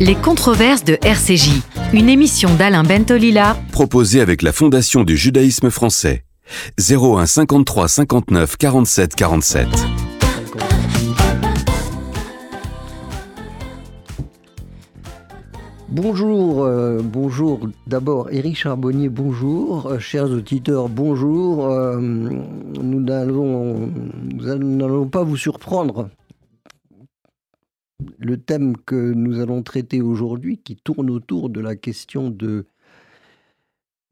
Les controverses de RCJ, une émission d'Alain Bentolila, proposée avec la Fondation du judaïsme français. 01 53 59 47 47. Bonjour, euh, bonjour. D'abord, Éric Charbonnier, bonjour. Euh, chers auditeurs, bonjour. Euh, nous n'allons nous n'allons pas vous surprendre. Le thème que nous allons traiter aujourd'hui, qui tourne autour de la question de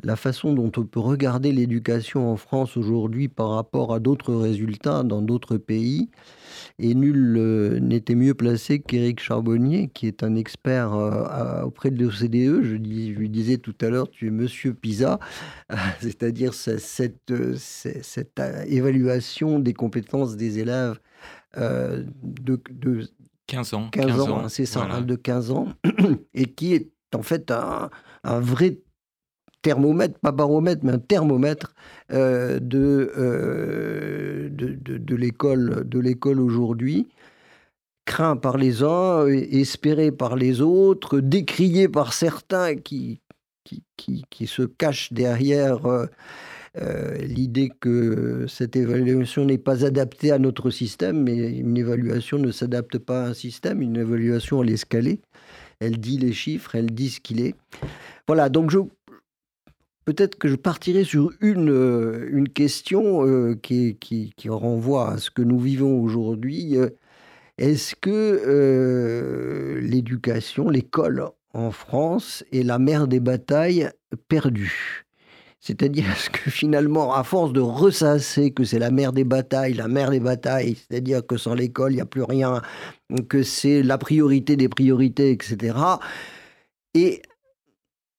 la façon dont on peut regarder l'éducation en France aujourd'hui par rapport à d'autres résultats dans d'autres pays. Et nul euh, n'était mieux placé qu'Éric Charbonnier, qui est un expert euh, auprès de l'OCDE. Je, lui disais tout à l'heure, tu es monsieur PISA, c'est-à-dire cette, cette, évaluation des compétences des élèves euh, de, 15 ans. 15, ans, c'est ça, hein, de 15 ans, et qui est en fait un, un vrai thermomètre, pas baromètre, mais un thermomètre euh, euh, de, de, de, l'école, de l'école aujourd'hui, craint par les uns, espéré par les autres, décrié par certains qui, qui, qui, qui se cachent derrière euh, l'idée que cette évaluation n'est pas adaptée à notre système, mais une évaluation ne s'adapte pas à un système, une évaluation elle est scalée, elle dit les chiffres, elle dit ce qu'il est. Voilà, donc je, peut-être que je partirai sur une, euh, une question euh, qui, qui, renvoie à ce que nous vivons aujourd'hui. Euh, est-ce que l'éducation, l'école en France est la mère des batailles perdues? C'est-à-dire que finalement, à force de ressasser que c'est la mère des batailles, la mère des batailles, c'est-à-dire que sans l'école, il n'y a plus rien, que c'est la priorité des priorités, etc. Et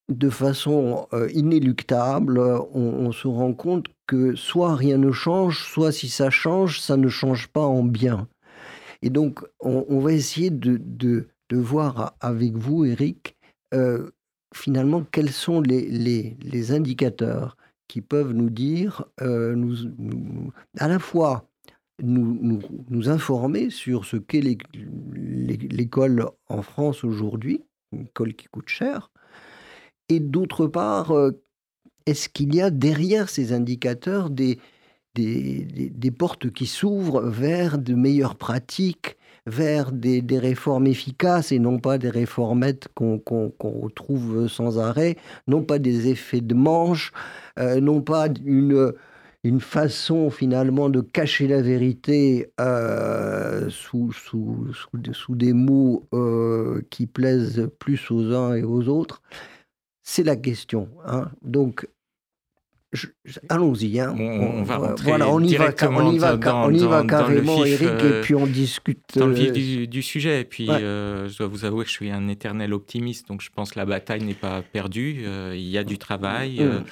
de façon euh, inéluctable, on, se rend compte que soit rien ne change, soit si ça change, ça ne change pas en bien. Et donc, on, va essayer de, de, voir avec vous, Eric, euh, finalement, quels sont les, les, indicateurs qui peuvent nous dire, euh, nous, à la fois nous, nous, informer sur ce qu'est l'école en France aujourd'hui, une école qui coûte cher, et d'autre part, euh, est-ce qu'il y a derrière ces indicateurs des, des, portes qui s'ouvrent vers de meilleures pratiques, vers des, réformes efficaces et non pas des réformettes qu'on retrouve sans arrêt, non pas des effets de manche, euh, non pas une, une façon finalement de cacher la vérité euh, sous, sous, sous, des mots qui plaisent plus aux uns et aux autres. C'est la question. Hein. Donc, allons-y. Hein. On, va rentrer voilà, on y va, on y va, on y va carrément, Eric, et euh, puis on discute. Dans le vif euh, du, sujet. Et puis, euh, je dois vous avouer que je suis un éternel optimiste, donc je pense que la bataille n'est pas perdue. il y a du travail. Mm.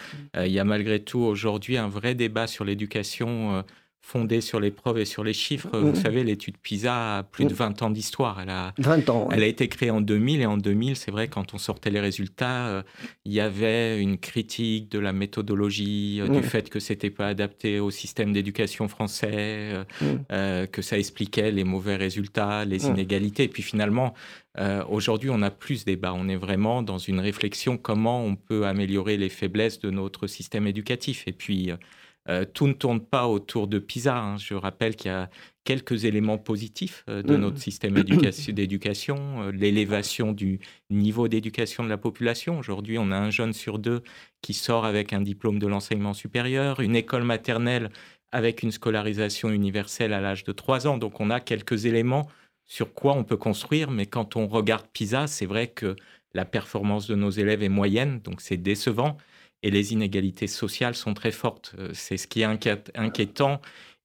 il y a malgré tout aujourd'hui un vrai débat sur l'éducation fondée sur les preuves et sur les chiffres. Vous mmh. savez, l'étude PISA a plus de 20 mmh. ans d'histoire. Elle a, 20 ans. Elle a été créée en 2000 et en 2000, c'est vrai, quand on sortait les résultats, euh, il y avait une critique de la méthodologie, euh, du mmh. fait que c'était pas adapté au système d'éducation français, euh, que ça expliquait les mauvais résultats, les inégalités. Et puis finalement, aujourd'hui, on a plus débat. On est vraiment dans une réflexion comment on peut améliorer les faiblesses de notre système éducatif. Et puis, euh, tout ne tourne pas autour de PISA. Hein. Je rappelle qu'il y a quelques éléments positifs euh, de notre système d'éducation, euh, l'élévation du niveau d'éducation de la population. Aujourd'hui, on a un jeune sur deux qui sort avec un diplôme de l'enseignement supérieur, une école maternelle avec une scolarisation universelle à l'âge de 3 ans. Donc on a quelques éléments sur quoi on peut construire, mais quand on regarde PISA, c'est vrai que la performance de nos élèves est moyenne, donc c'est décevant et les inégalités sociales sont très fortes. Euh, c'est ce qui est inquiétant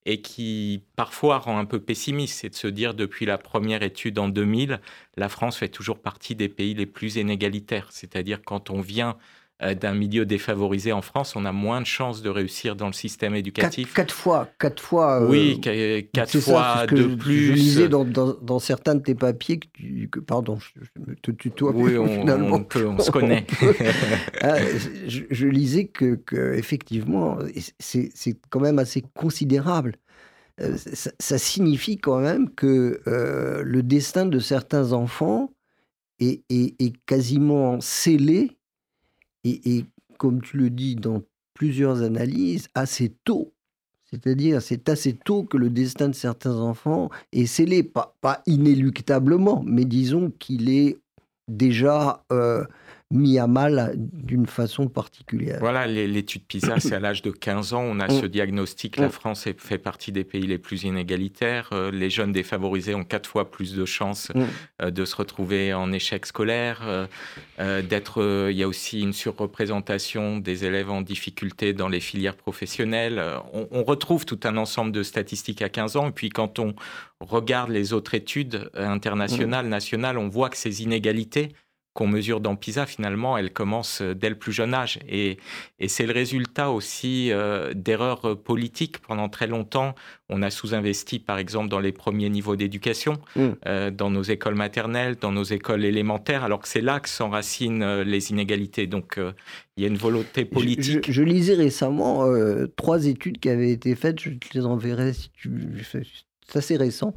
et qui parfois rend un peu pessimiste, c'est de se dire depuis la première étude en 2000, la France fait toujours partie des pays les plus inégalitaires. C'est-à-dire quand on vient d'un milieu défavorisé en France, on a moins de chances de réussir dans le système éducatif. Quatre, fois, quatre fois. Euh, oui, quatre fois de plus. Je lisais dans, dans, certains de tes papiers que, tu, pardon, je, te tutoie. Oui, on, peut, on se connaît. Ah, je, lisais que, que effectivement, c'est quand même assez considérable. Euh, ça, signifie quand même que le destin de certains enfants est, quasiment scellé, et, comme tu le dis dans plusieurs analyses, assez tôt. C'est-à-dire, c'est assez tôt que le destin de certains enfants est scellé, pas, pas inéluctablement, mais disons qu'il est déjà euh, mis à mal d'une façon particulière. Voilà, l'étude PISA, c'est à l'âge de 15 ans, on a ce mm. diagnostic, la mm. France fait partie des pays les plus inégalitaires, euh, les jeunes défavorisés ont quatre fois plus de chances mm. euh, de se retrouver en échec scolaire, euh, d'être, il y a aussi une surreprésentation des élèves en difficulté dans les filières professionnelles. On, on, retrouve tout un ensemble de statistiques à 15 ans, et puis quand on regarde les autres études internationales, nationales, on voit que ces inégalités qu'on mesure dans PISA, finalement, elle commence euh, dès le plus jeune âge. Et, c'est le résultat aussi euh, d'erreurs euh, politiques. Pendant très longtemps, on a sous-investi, par exemple, dans les premiers niveaux d'éducation, mm. dans nos écoles maternelles, dans nos écoles élémentaires, alors que c'est là que s'enracinent les inégalités. Donc, il y a une volonté politique. Je, lisais récemment trois études qui avaient été faites, je te les enverrai si tu... C'est assez récent.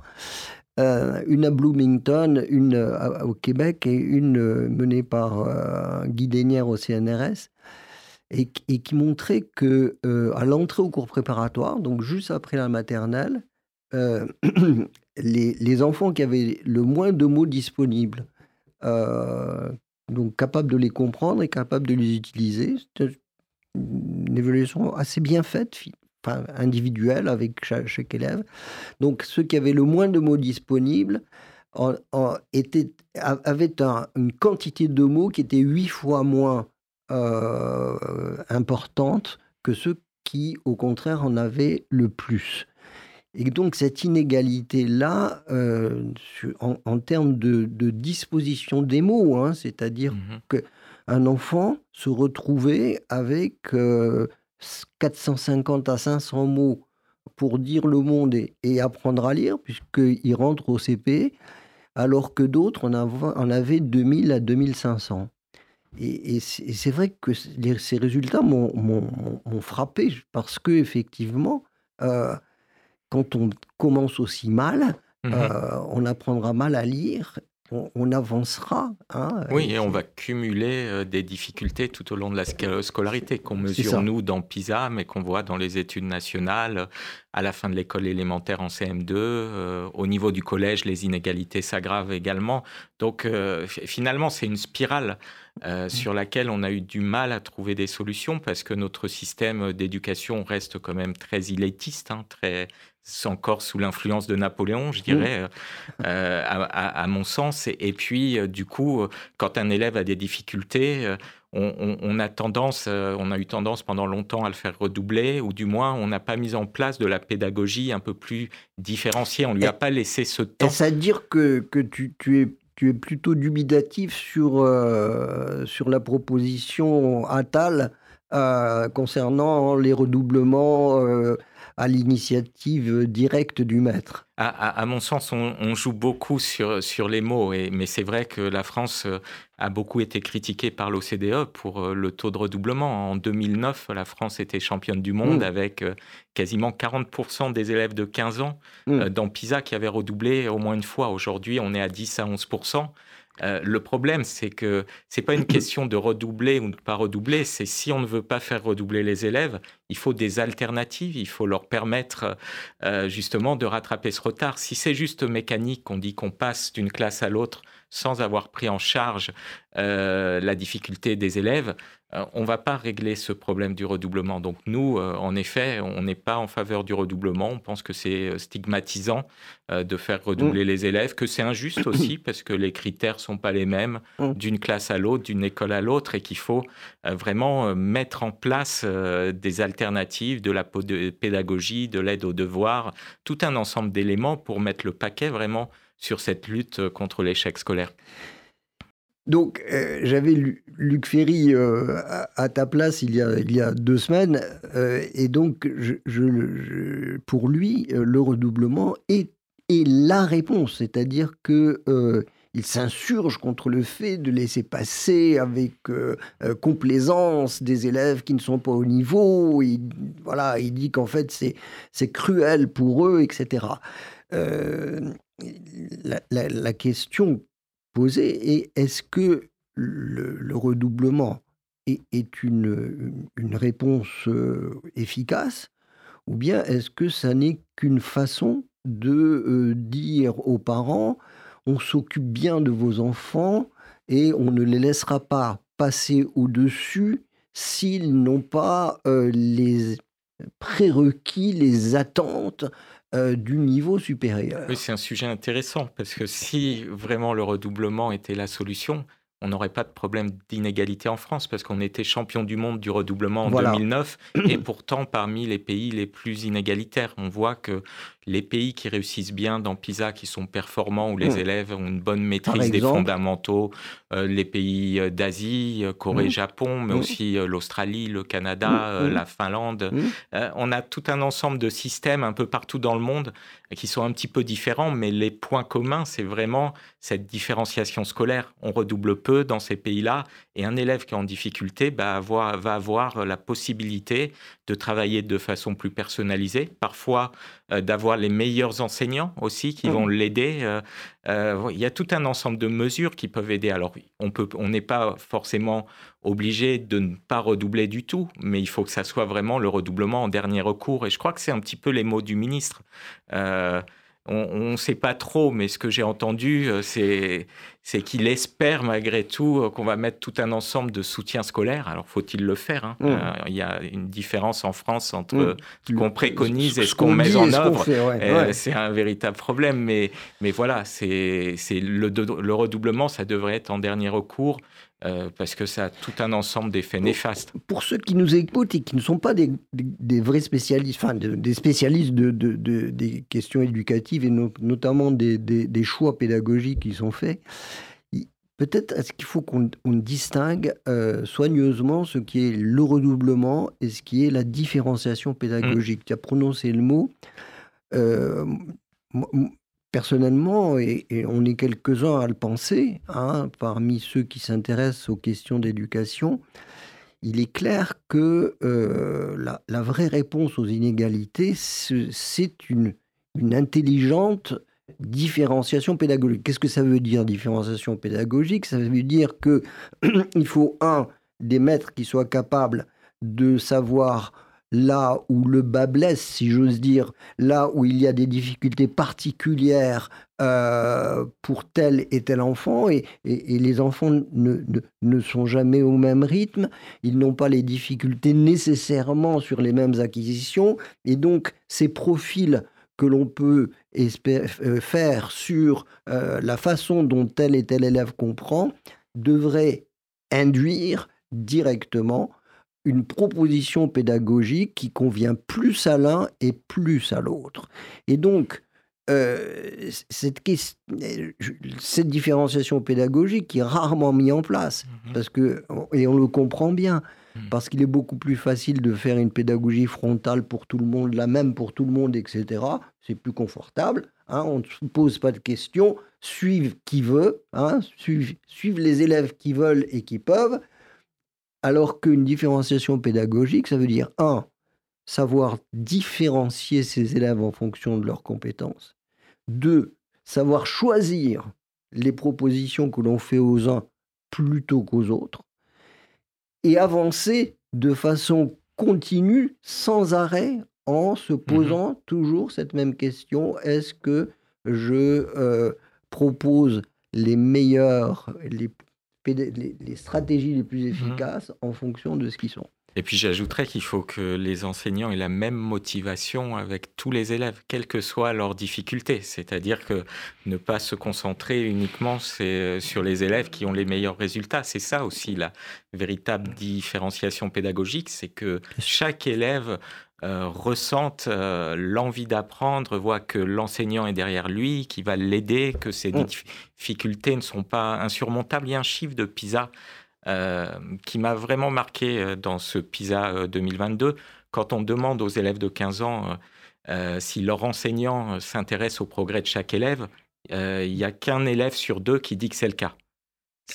Euh, une à Bloomington, une euh, au Québec et une euh, menée par Guy Dénière au CNRS, et, qui montrait que à l'entrée au cours préparatoire, donc juste après la maternelle, les, enfants qui avaient le moins de mots disponibles, donc capables de les comprendre et capables de les utiliser, une évaluation assez bien faite individuel avec chaque, élève. Donc ceux qui avaient le moins de mots disponibles en, avaient une quantité de mots qui était huit fois moins euh, importante que ceux qui, au contraire, en avaient le plus. Et donc cette inégalité-là, euh, en, termes de, disposition des mots, hein, c'est-à-dire mmh qu'un enfant se retrouvait avec... Euh, 450 à 500 mots pour dire le monde et, apprendre à lire, puisqu'ils rentrent au CP, alors que d'autres en, avaient 2000 à 2500. Et, c'est vrai que ces résultats m'ont frappé, parce que effectivement, euh, quand on commence aussi mal, mmh euh, on apprendra mal à lire on, avancera. Hein, oui, et on va cumuler euh, des difficultés tout au long de la scolarité qu'on mesure nous dans PISA, mais qu'on voit dans les études nationales à la fin de l'école élémentaire en CM2. Euh, au niveau du collège, les inégalités s'aggravent également. Donc euh, finalement, c'est une spirale mmh. sur laquelle on a eu du mal à trouver des solutions parce que notre système d'éducation reste quand même très élitiste, hein, très encore sous l'influence de Napoléon, je dirais, mmh. euh, à, mon sens. Et, puis, euh, du coup, quand un élève a des difficultés, euh, on, a tendance, on a eu tendance pendant longtemps à le faire redoubler, ou du moins, on n'a pas mis en place de la pédagogie un peu plus différenciée. On lui a pas laissé ce temps. Est-ce à dire que, que tu, tu, es tu es plutôt dubitatif sur, sur la proposition Attal concernant les redoublements à l'initiative directe du maître. À, mon sens, on, joue beaucoup sur, sur les mots, et, mais c'est vrai que la France euh, a beaucoup été critiquée par l'OCDE pour euh, le taux de redoublement. En 2009, la France était championne du monde mmh. avec euh, quasiment 40% des élèves de 15 ans mmh. dans PISA qui avaient redoublé au moins une fois. Aujourd'hui, on est à 10 à 11%. Euh, le problème, c'est que c'est pas une question de redoubler ou de pas redoubler. C'est si on ne veut pas faire redoubler les élèves, il faut des alternatives. Il faut leur permettre euh, justement de rattraper ce retard. Si c'est juste mécanique, qu'on dit qu'on passe d'une classe à l'autre sans avoir pris en charge euh, la difficulté des élèves, on ne va pas régler ce problème du redoublement. Donc nous, euh, en effet, on n'est pas en faveur du redoublement. On pense que c'est stigmatisant de faire redoubler mm. les élèves, que c'est injuste aussi parce que les critères sont pas les mêmes mm. d'une classe à l'autre, d'une école à l'autre, et qu'il faut vraiment mettre en place des alternatives, de la pédagogie, de l'aide aux devoirs, tout un ensemble d'éléments pour mettre le paquet vraiment sur cette lutte euh, contre l'échec scolaire donc, euh, j'avais Luc Ferry euh, à, ta place il y a, il y a deux semaines, et donc, pour lui, le redoublement est, est la réponse, c'est-à-dire que il s'insurge contre le fait de laisser passer avec complaisance des élèves qui ne sont pas au niveau. Il, voilà, il dit qu'en fait c'est cruel pour eux, etc la, question Et est-ce que le, redoublement est, une, une, réponse euh, efficace ou bien est-ce que ça n'est qu'une façon de euh, dire aux parents on s'occupe bien de vos enfants et on ne les laissera pas passer au-dessus s'ils n'ont pas euh, les prérequis, les attentes euh, du niveau supérieur. Oui, c'est un sujet intéressant parce que si vraiment le redoublement était la solution, on n'aurait pas de problème d'inégalité en France parce qu'on était champion du monde du redoublement en 2009 et pourtant parmi les pays les plus inégalitaires. On voit que les pays qui réussissent bien dans PISA, qui sont performants, où les mmh. élèves ont une bonne maîtrise des fondamentaux, euh, les pays euh, d'Asie, euh, Corée, mmh. Japon, mais mmh. aussi l'Australie, le Canada, la Finlande. on a tout un ensemble de systèmes un peu partout dans le monde qui sont un petit peu différents, mais les points communs, c'est vraiment cette différenciation scolaire. On redouble peu dans ces pays-là, et un élève qui est en difficulté bah, va avoir la possibilité de travailler de façon plus personnalisée, parfois d'avoir les meilleurs enseignants aussi qui vont l'aider. Euh, euh, il y a tout un ensemble de mesures qui peuvent aider. Alors, on peut, on n'est pas forcément obligé de ne pas redoubler du tout, mais il faut que ça soit vraiment le redoublement en dernier recours. Et je crois que c'est un petit peu les mots du ministre. On ne sait pas trop, mais ce que j'ai entendu, euh, c'est, qu'il espère malgré tout euh, qu'on va mettre tout un ensemble de soutien scolaire. Alors, faut-il le faire hein? Mmh. euh, Il y a une différence en France entre mmh. ce qu'on préconise et ce, qu'on met en œuvre. C'est un véritable problème, mais, mais voilà, c'est, c'est le, le redoublement, ça devrait être en dernier recours. Euh, parce que ça a tout un ensemble d'effets néfastes. Pour ceux qui nous écoutent et qui ne sont pas des, vrais spécialistes, enfin des spécialistes de, des questions éducatives et notamment des, choix pédagogiques qui sont faits, peut-être est-ce qu'il faut qu'on distingue euh, soigneusement ce qui est le redoublement et ce qui est la différenciation pédagogique? Mmh. Tu as prononcé le mot. Euh, personnellement, et, on est quelques-uns à le penser, hein, parmi ceux qui s'intéressent aux questions d'éducation, il est clair que euh, la, vraie réponse aux inégalités, c'est une, une intelligente différenciation pédagogique. Qu'est-ce que ça veut dire différenciation pédagogique? Ça veut dire que il faut un des maîtres qui soient capables de savoir là où le bas blesse, si j'ose dire, là où il y a des difficultés particulières euh, pour tel et tel enfant, et, les enfants ne, sont jamais au même rythme, ils n'ont pas les difficultés nécessairement sur les mêmes acquisitions, et donc ces profils que l'on peut euh, faire sur euh, la façon dont tel et tel élève comprend devraient induire directement une proposition pédagogique qui convient plus à l'un et plus à l'autre. Et donc, euh, cette, cette, différenciation pédagogique qui est rarement mise en place, mmh parce que, et on le comprend bien, mmh. parce qu'il est beaucoup plus facile de faire une pédagogie frontale pour tout le monde, la même pour tout le monde, etc. C'est plus confortable, hein, on ne se pose pas de questions, suivre qui veut, hein, les élèves qui veulent et qui peuvent, alors qu'une différenciation pédagogique, ça veut dire, un, savoir différencier ses élèves en fonction de leurs compétences. Deux, savoir choisir les propositions que l'on fait aux uns plutôt qu'aux autres. Et avancer de façon continue, sans arrêt, en se mmh posant toujours cette même question, est-ce que je euh, propose les meilleurs, les les, stratégies les plus mhm. efficaces en fonction de ce qu'ils sont. Et puis j'ajouterais qu'il faut que les enseignants aient la même motivation avec tous les élèves, quelles que soient leurs difficultés. C'est-à-dire que ne pas se concentrer uniquement sur les élèves qui ont les meilleurs résultats. C'est ça aussi la véritable différenciation pédagogique, c'est que chaque élève euh, ressentent euh, l'envie d'apprendre, voient que l'enseignant est derrière lui, qui va l'aider, que ses mm. difficultés ne sont pas insurmontables. Il y a un chiffre de PISA euh, qui m'a vraiment marqué dans ce PISA 2022. Quand on demande aux élèves de 15 ans si leur enseignant s'intéresse au progrès de chaque élève, il n'y a qu'un élève sur deux qui dit que c'est le cas.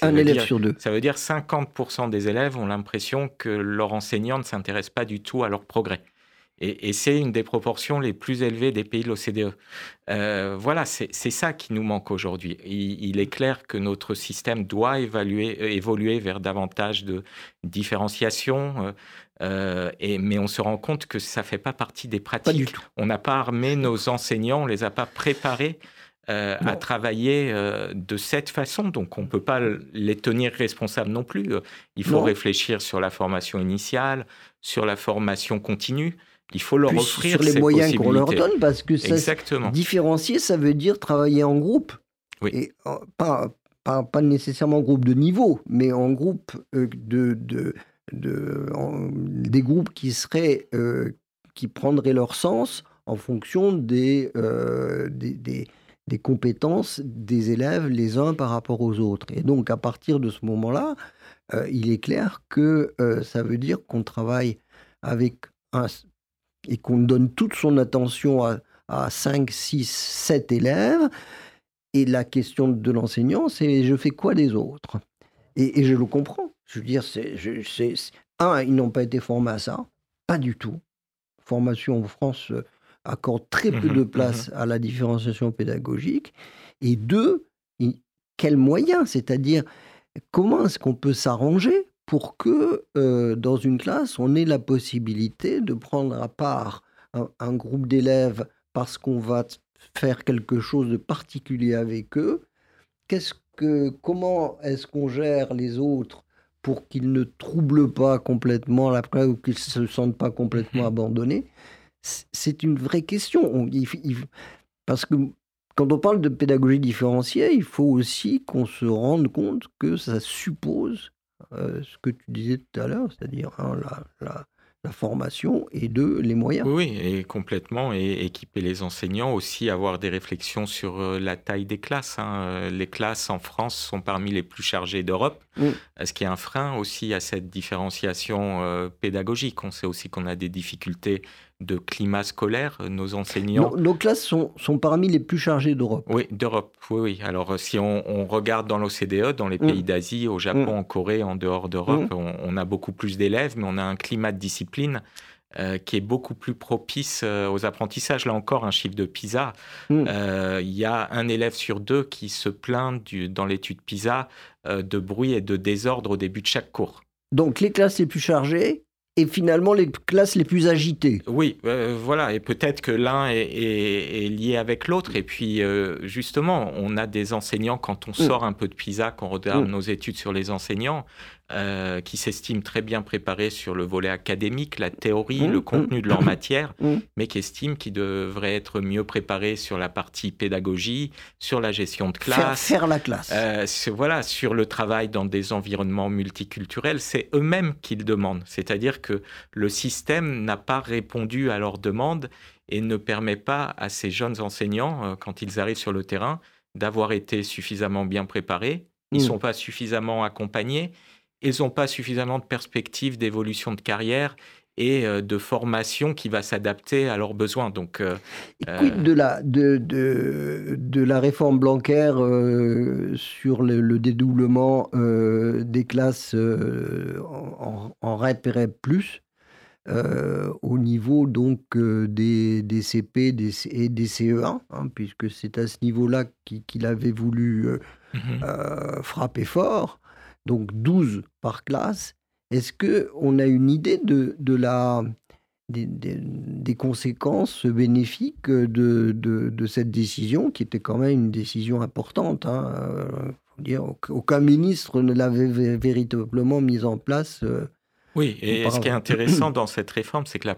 un élève sur deux. Ça veut dire 50% des élèves ont l'impression que leur enseignant ne s'intéresse pas du tout à leur progrès. Et, c'est une des proportions les plus élevées des pays de l'OCDE. Euh, voilà, c'est ça qui nous manque aujourd'hui. Il, est clair que notre système doit évaluer, évoluer vers davantage de différenciation. et, mais on se rend compte que ça ne fait pas partie des pratiques. On n'a pas armé nos enseignants, on ne les a pas préparés euh, à travailler euh, de cette façon. Donc, on ne peut pas les tenir responsables non plus. Il faut réfléchir sur la formation initiale, sur la formation continue. Il faut leur offrir sur les moyens qu'on leur donne, parce que ça, Exactement. différencier, ça veut dire travailler en groupe. Oui. Et pas, pas, pas, nécessairement en groupe de niveau, mais en groupe euh, de, de, de des groupes qui seraient qui prendraient leur sens en fonction des, des des compétences des élèves les uns par rapport aux autres. Et donc, à partir de ce moment-là, euh, il est clair que euh, ça veut dire qu'on travaille avec un... et qu'on donne toute son attention à, à 5, 6, 7 élèves. Et la question de l'enseignant, c'est je fais quoi des autres? Et, je le comprends. Je veux dire, c'est, un, ils n'ont pas été formés à ça, pas du tout. Formation en France, euh, accorde très peu de mmh place mmh à la différenciation pédagogique. Et deux, quels moyens? C'est-à-dire, comment est-ce qu'on peut s'arranger pour que euh, dans une classe, on ait la possibilité de prendre à part un, groupe d'élèves parce qu'on va faire quelque chose de particulier avec eux Qu'est-ce que, Comment est-ce qu'on gère les autres pour qu'ils ne troublent pas complètement la classe ou qu'ils ne se sentent pas complètement abandonnés? C'est une vraie question. parce que quand on parle de pédagogie différenciée, il faut aussi qu'on se rende compte que ça suppose euh, ce que tu disais tout à l'heure, c'est-à-dire hein, la, la formation et deux, les moyens. Oui, et complètement, et équiper les enseignants aussi, avoir des réflexions sur euh, la taille des classes. Hein. Euh, les classes en France sont parmi les plus chargées d'Europe, mm. ce qui est un frein aussi à cette différenciation euh, pédagogique? On sait aussi qu'on a des difficultés de climat scolaire, nos enseignants. Nos, classes sont, sont, parmi les plus chargées d'Europe. Oui, d'Europe, oui, oui. Alors si on, regarde dans l'OCDE, dans les mm. pays d'Asie, au Japon, mm. en Corée, en dehors d'Europe, on, on, a beaucoup plus d'élèves, mais on a un climat de discipline euh, qui est beaucoup plus propice euh, aux apprentissages. Là encore, un chiffre de PISA. Euh, il y a un élève sur deux qui se plaint du, dans l'étude PISA de bruit et de désordre au début de chaque cours. Donc les classes les plus chargées et finalement les classes les plus agitées. Oui, voilà, et peut-être que l'un est, lié avec l'autre. Et puis, justement, on a des enseignants, quand on hmm. sort un peu de PISA, qu'on regarde hmm. nos études sur les enseignants, euh, qui s'estiment très bien préparés sur le volet académique, la théorie, mmh, le contenu de leur mmh. matière, mmh. mais qui estiment qu'ils devraient être mieux préparés sur la partie pédagogie, sur la gestion de classe. Faire, la classe. Euh, voilà, sur le travail dans des environnements multiculturels, c'est eux-mêmes qu'ils demandent. C'est-à-dire que le système n'a pas répondu à leurs demandes et ne permet pas à ces jeunes enseignants, euh, quand ils arrivent sur le terrain, d'avoir été suffisamment bien préparés. Ils ne sont pas suffisamment accompagnés ils n'ont pas suffisamment de perspectives d'évolution de carrière et euh, de formation qui va s'adapter à leurs besoins. Donc, euh, de la, de, de, de la réforme Blanquer euh, sur le, dédoublement des classes en, en REP et REP+, au niveau donc des, des CP des, et des CE1, hein, puisque c'est à ce niveau-là qu'il avait voulu mmh frapper fort donc 12 par classe. Est-ce qu'on a une idée de, de la, des, des, conséquences bénéfiques de, de, de, cette décision, qui était quand même une décision importante hein, euh, dire, Aucun ministre ne l'avait véritablement mise en place. Euh, oui, et ce qui est intéressant dans cette réforme, c'est que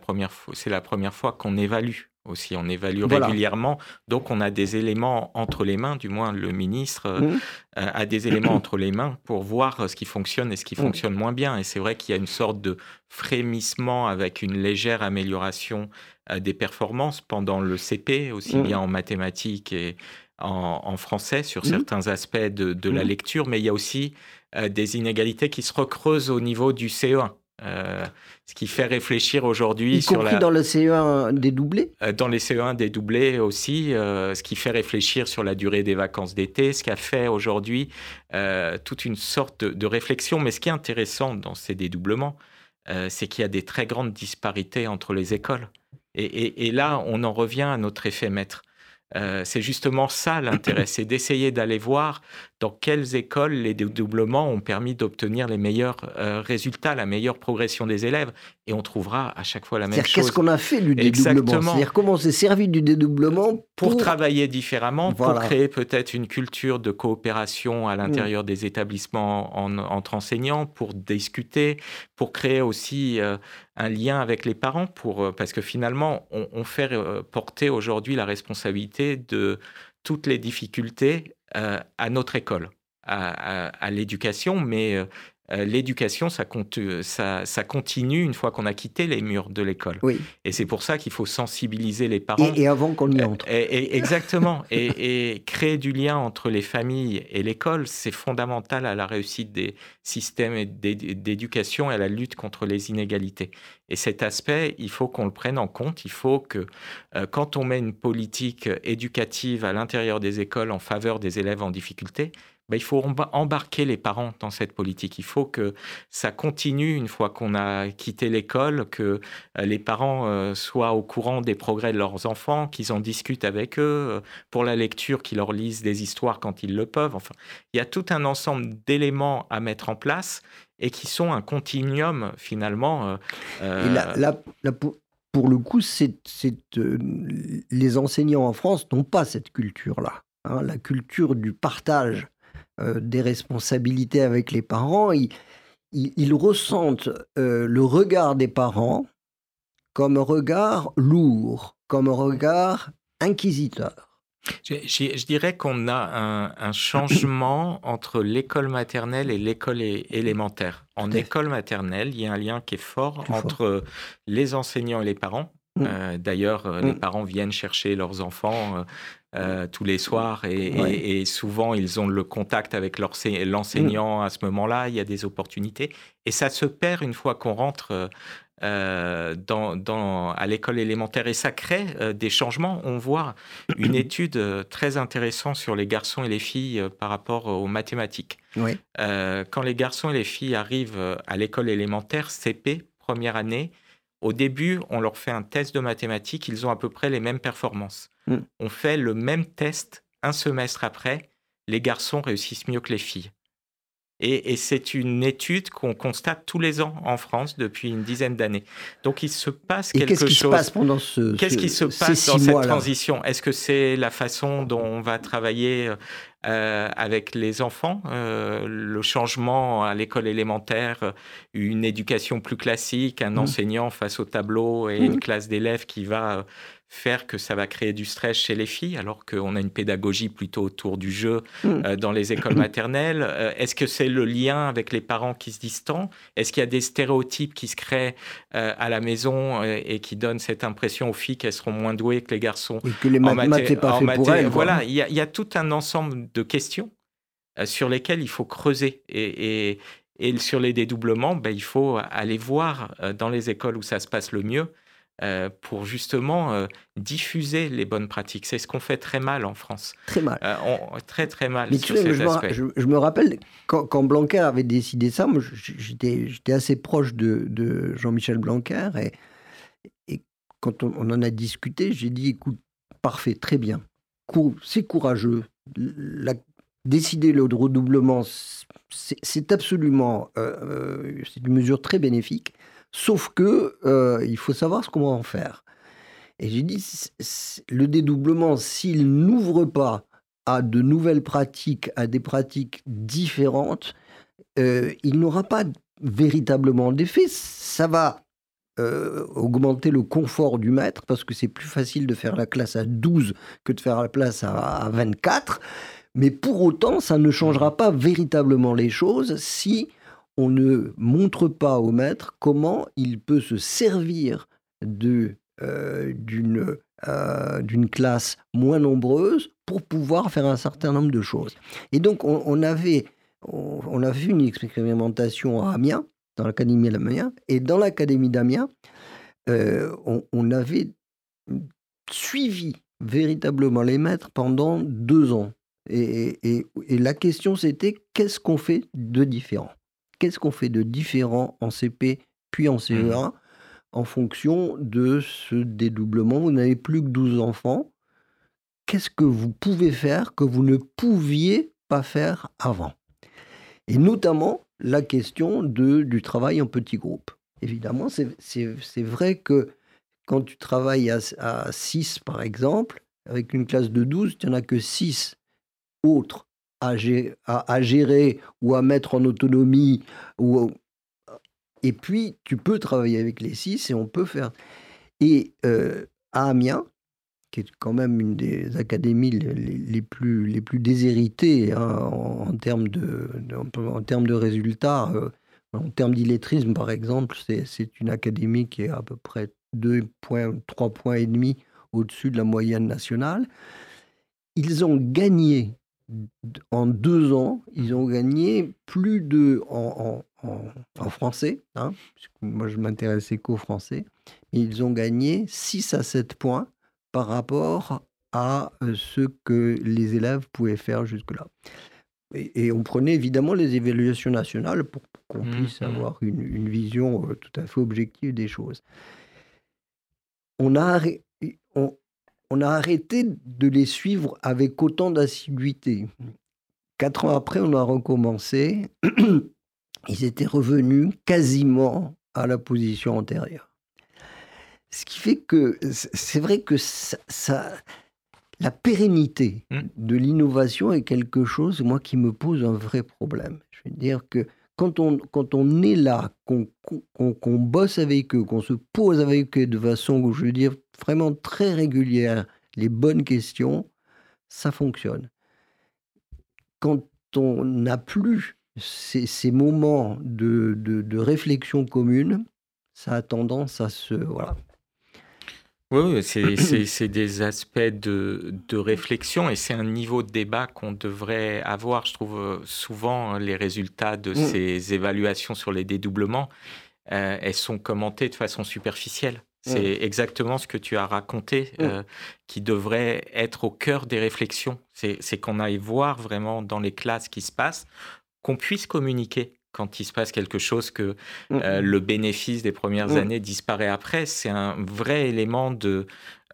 c'est la première fois qu'on évalue aussi. On évalue régulièrement. Donc, on a des éléments entre les mains, du moins le ministre euh, mmh. a des éléments entre les mains pour voir euh, ce qui fonctionne et ce qui mmh. fonctionne moins bien. Et c'est vrai qu'il y a une sorte de frémissement avec une légère amélioration euh, des performances pendant le CP, aussi mmh. bien en mathématiques et en, français sur certains aspects de, la lecture, mais il y a aussi des inégalités qui se recreusent au niveau du CE1. Euh, ce qui fait réfléchir aujourd'hui sur la... dans le CE1 dédoublé euh, Dans les CE1 dédoublés aussi, euh, ce qui fait réfléchir sur la durée des vacances d'été, ce qui a fait aujourd'hui toute une sorte de, réflexion. Mais ce qui est intéressant dans ces dédoublements, c'est qu'il y a des très grandes disparités entre les écoles. Et, là, on en revient à notre effet maître. C'est justement ça l'intérêt, c'est d'essayer d'aller voir dans quelles écoles les dédoublements ont permis d'obtenir les meilleurs euh, résultats, la meilleure progression des élèves. Et on trouvera à chaque fois la même chose. Qu'est-ce qu'on a fait du dédoublement C'est-à-dire comment on s'est servi du dédoublement pour, travailler différemment, pour créer peut-être une culture de coopération à l'intérieur mm. des établissements entre enseignants, pour discuter, pour créer aussi euh, un lien avec les parents, pour, euh, parce que finalement, on, fait porter aujourd'hui la responsabilité de toutes les difficultés à notre école, à, l'éducation, mais euh, euh, l'éducation, ça, ça, continue une fois qu'on a quitté les murs de l'école. Et c'est pour ça qu'il faut sensibiliser les parents. Et, avant qu'on y entre. Et, exactement. et, créer du lien entre les familles et l'école, c'est fondamental à la réussite des systèmes d'éducation et à la lutte contre les inégalités. Et cet aspect, il faut qu'on le prenne en compte. Il faut que quand on met une politique éducative à l'intérieur des écoles en faveur des élèves en difficulté, bah, il faut embarquer les parents dans cette politique. Il faut que ça continue une fois qu'on a quitté l'école, que euh, les parents euh, soient au courant des progrès de leurs enfants, qu'ils en discutent avec eux, euh, pour la lecture, qu'ils leur lisent des histoires quand ils le peuvent. Enfin, il y a tout un ensemble d'éléments à mettre en place et qui sont un continuum finalement. pour, le coup, c'est, les enseignants en France n'ont pas cette culture-là. Hein. la culture du partage euh, des responsabilités avec les parents, ils, ressentent euh, le regard des parents comme un regard lourd, comme un regard inquisiteur. Je, dirais qu'on a un, changement entre l'école maternelle et l'école élémentaire. En école maternelle, il y a un lien qui est fort entre les enseignants et les parents. Mm. Euh, d'ailleurs, les mm. parents viennent chercher leurs enfants euh, tous les soirs et, souvent ils ont le contact avec l'enseignant mm. à ce moment-là, il y a des opportunités et ça se perd une fois qu'on rentre euh, dans, à l'école élémentaire et ça crée euh, des changements. On voit une étude très intéressante sur les garçons et les filles par rapport aux mathématiques. quand les garçons et les filles arrivent à l'école élémentaire, CP, première année, au début, on leur fait un test de mathématiques, ils ont à peu près les mêmes performances. Mm. On fait le même test un semestre après, les garçons réussissent mieux que les filles. Et, c'est une étude qu'on constate tous les ans en France depuis une dizaine d'années. Donc il se passe quelque chose. Qu'est-ce qui se passe pendant ce Qu'est-ce qui se passe dans cette transition? Est-ce que c'est la façon dont on va travailler euh, avec les enfants, euh, le changement à l'école élémentaire, une éducation plus classique, un mmh. enseignant face au tableau et une mmh. classe d'élèves qui va faire que ça va créer du stress chez les filles, alors qu'on a une pédagogie plutôt autour du jeu mm. euh, dans les écoles maternelles euh, Est-ce que c'est le lien avec les parents qui se distendent? Est-ce qu'il y a des stéréotypes qui se créent euh, à la maison et qui donnent cette impression aux filles qu'elles seront moins douées que les garçons Et que les maths pas fait pour elles, Voilà, il y, a, tout un ensemble de questions sur lesquelles il faut creuser. Et, et, sur les dédoublements, ben, il faut aller voir dans les écoles où ça se passe le mieux euh, pour justement euh, diffuser les bonnes pratiques. C'est ce qu'on fait très mal en France. Très mal. Euh, très très mal sur cet je, aspect. Me, je, me rappelle quand, Blanquer avait décidé ça, j'étais assez proche de, Jean-Michel Blanquer et, et, quand on, en a discuté, j'ai dit écoute, parfait, très bien, c'est courageux. La, décider le redoublement, c'est absolument, c'est une mesure très bénéfique. Sauf que euh, il faut savoir comment en faire. Et j'ai dit, le dédoublement, s'il n'ouvre pas à de nouvelles pratiques, à des pratiques différentes, euh, il n'aura pas véritablement d'effet. Ça va euh, augmenter le confort du maître, parce que c'est plus facile de faire la classe à 12 que de faire la classe à 24. Mais pour autant, ça ne changera pas véritablement les choses si on ne montre pas au maître comment il peut se servir euh, euh, d'une classe moins nombreuse pour pouvoir faire un certain nombre de choses. Et donc, on, avait, on, une expérimentation à Amiens, dans l'Académie d'Amiens, et dans l'Académie d'Amiens, euh, on, avait suivi véritablement les maîtres pendant deux ans. et la question, c'était qu'est-ce qu'on fait de différent? Qu'est-ce qu'on fait de différent en CP puis en CE1 mmh. en fonction de ce dédoublement? Vous n'avez plus que 12 enfants. Qu'est-ce que vous pouvez faire que vous ne pouviez pas faire avant? Et notamment la question de, du travail en petits groupes. Évidemment, c'est vrai que quand tu travailles à, 6, par exemple, avec une classe de 12, tu n'en as que 6 autres à, gérer, ou à mettre en autonomie. Ou, et puis, tu peux travailler avec les 6 et on peut faire. Et euh, à Amiens, qui est quand même une des académies les, plus, les plus déshéritées hein, en, termes de, en termes de résultats. Euh, en termes d'illettrisme, par exemple, c'est une académie qui est à peu près 2 points, 3 points et demi au-dessus de la moyenne nationale. Ils ont gagné en deux ans, ils ont gagné plus de en, en, français, hein, moi je m'intéressais qu'au français, ils ont gagné 6 à 7 points par rapport à euh, ce que les élèves pouvaient faire jusque-là. Et, on prenait évidemment les évaluations nationales pour, qu'on mmh, puisse mmh. avoir une, une, vision euh, tout à fait objective des choses. On a, on a arrêté de les suivre avec autant d'assiduité. Quatre ans après, on a recommencé. Ils étaient revenus quasiment à la position antérieure. Ce qui fait que c'est vrai que ça, la pérennité mmh. de l'innovation est quelque chose, moi, qui me pose un vrai problème. Je veux dire que quand on, quand on est là, qu'on bosse avec eux, qu'on se pose avec eux de façon, je veux dire, vraiment très régulière, les bonnes questions, ça fonctionne. Quand on n'a plus ces, ces moments de, de, de, réflexion commune, ça a tendance à se... Voilà, oui, c'est des aspects de, de, réflexion et c'est un niveau de débat qu'on devrait avoir. Je trouve souvent les résultats de mm. ces évaluations sur les dédoublements, euh, elles sont commentées de façon superficielle. C'est mm. exactement ce que tu as raconté mm. euh, qui devrait être au cœur des réflexions. C'est qu'on aille voir vraiment dans les classes qui se passe, qu'on puisse communiquer quand il se passe quelque chose, que mmh, euh, le bénéfice des premières années disparaît après, c'est un vrai élément de,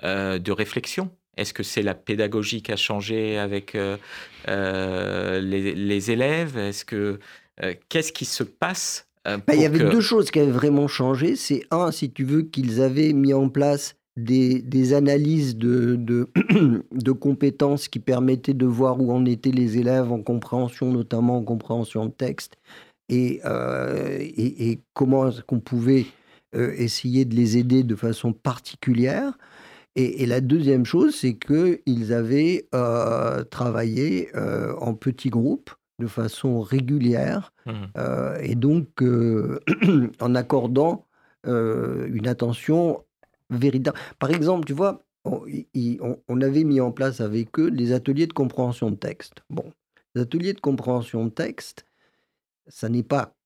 euh, de réflexion. Est-ce que c'est la pédagogie qui a changé avec euh, les, élèves? Est-ce que qu'est-ce qui se passe bah, Il y avait deux choses qui avaient vraiment changé. C'est un, si tu veux, qu'ils avaient mis en place des, des analyses de, de, de, compétences qui permettaient de voir où en étaient les élèves en compréhension, notamment en compréhension de texte, euh, et, et, comment qu'on pouvait euh, essayer de les aider de façon particulière. Et, la deuxième chose, c'est qu'ils avaient euh, travaillé en petits groupes de façon régulière mmh. et donc en accordant une attention véritable. Par exemple, tu vois, on, on, avait mis en place avec eux des ateliers de compréhension de texte. Bon, les ateliers de compréhension de texte, ça n'est pas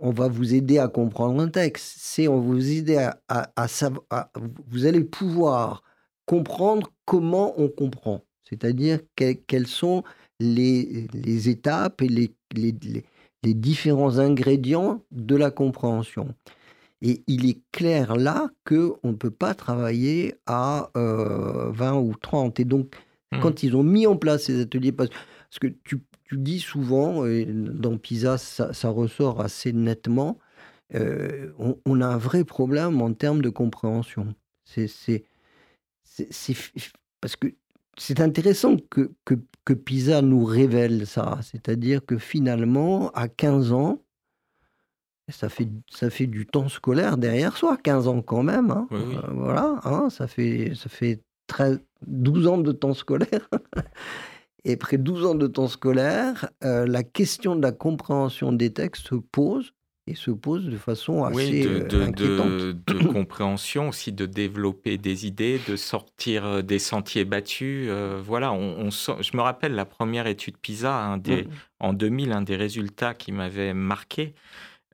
on va vous aider à comprendre un texte, c'est on va vous aider à, savoir, vous allez pouvoir comprendre comment on comprend, c'est-à-dire quelles sont les, les, étapes et les, les, les, différents ingrédients de la compréhension. Et il est clair là qu'on ne peut pas travailler à 20 euh, ou 30. Et donc, mmh. quand ils ont mis en place ces ateliers, parce que tu tu dis souvent, et dans PISA, ça, ressort assez nettement, euh, on, a un vrai problème en termes de compréhension. C'est parce que c'est intéressant que, que, PISA nous révèle ça. C'est-à-dire que finalement, à 15 ans, ça fait, ça fait du temps scolaire derrière soi, 15 ans quand même. Hein. Euh, voilà, hein, ça fait, ça fait 13, 12 ans de temps scolaire. Et après 12 ans de temps scolaire, euh, la question de la compréhension des textes se pose et se pose de façon assez oui, de, de, euh, de, compréhension aussi, de développer des idées, de sortir euh, des sentiers battus. voilà, on, je me rappelle la première étude PISA des, mmh. en 2000, un des résultats qui m'avait marqué.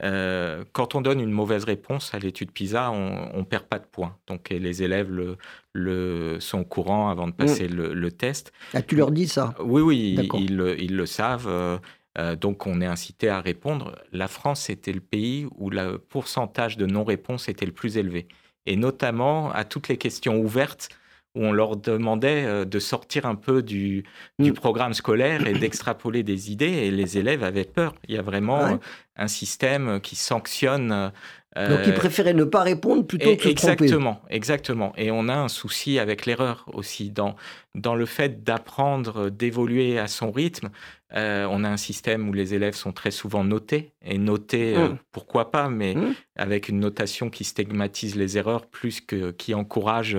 Euh, quand on donne une mauvaise réponse à l'étude PISA, on ne perd pas de points. Donc les élèves le, le, sont au courant avant de mm. passer le, test. Ah, tu leur dis ça? Oui, oui, ils, ils, le savent. Euh, euh, donc on est incité à répondre. La France était le pays où le pourcentage de non-réponse était le plus élevé. et notamment à toutes les questions ouvertes où on leur demandait euh, de sortir un peu du, du mm. programme scolaire et d'extrapoler des idées, et les élèves avaient peur. Il y a vraiment un système qui sanctionne donc ils euh, préféraient ne pas répondre plutôt que Exactement, exactement. Et on a un souci avec l'erreur aussi dans, dans le fait d'apprendre, d'évoluer à son rythme. Euh, on a un système où les élèves sont très souvent notés et notés, euh, mmh. pourquoi pas, mais mmh. avec une notation qui stigmatise les erreurs plus que qui encourage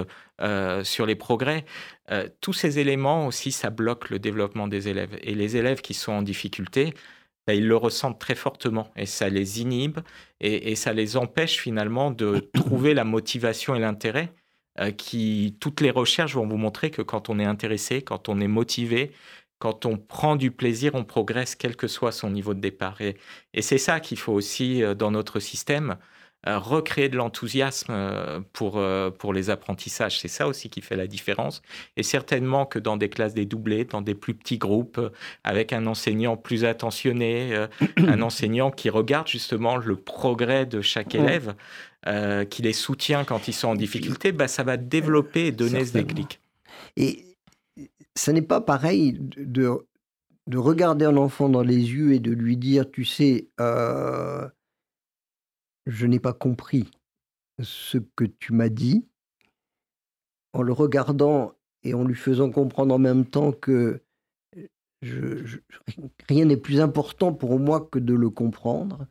sur les progrès. tous ces éléments aussi, ça bloque le développement des élèves. Et les élèves qui sont en difficulté, ils le ressentent très fortement et ça les inhibe et, ça les empêche finalement de trouver la motivation et l'intérêt euh, qui toutes les recherches vont vous montrer que quand on est intéressé, quand on est motivé, quand on prend du plaisir, on progresse quel que soit son niveau de départ. et c'est ça qu'il faut aussi euh, dans notre système, recréer de l'enthousiasme euh, pour, euh, pour les apprentissages. C'est ça aussi qui fait la différence. Et certainement que dans des classes dédoublées, dans des plus petits groupes, avec un enseignant plus attentionné, un enseignant qui regarde justement le progrès de chaque élève, qui les soutient quand ils sont en difficulté, bah, ça va développer et donner ce déclic. Et ce n'est pas pareil de, de regarder un enfant dans les yeux et de lui dire, tu sais, je n'ai pas compris ce que tu m'as dit, en le regardant et en lui faisant comprendre en même temps que rien n'est plus important pour moi que de le comprendre,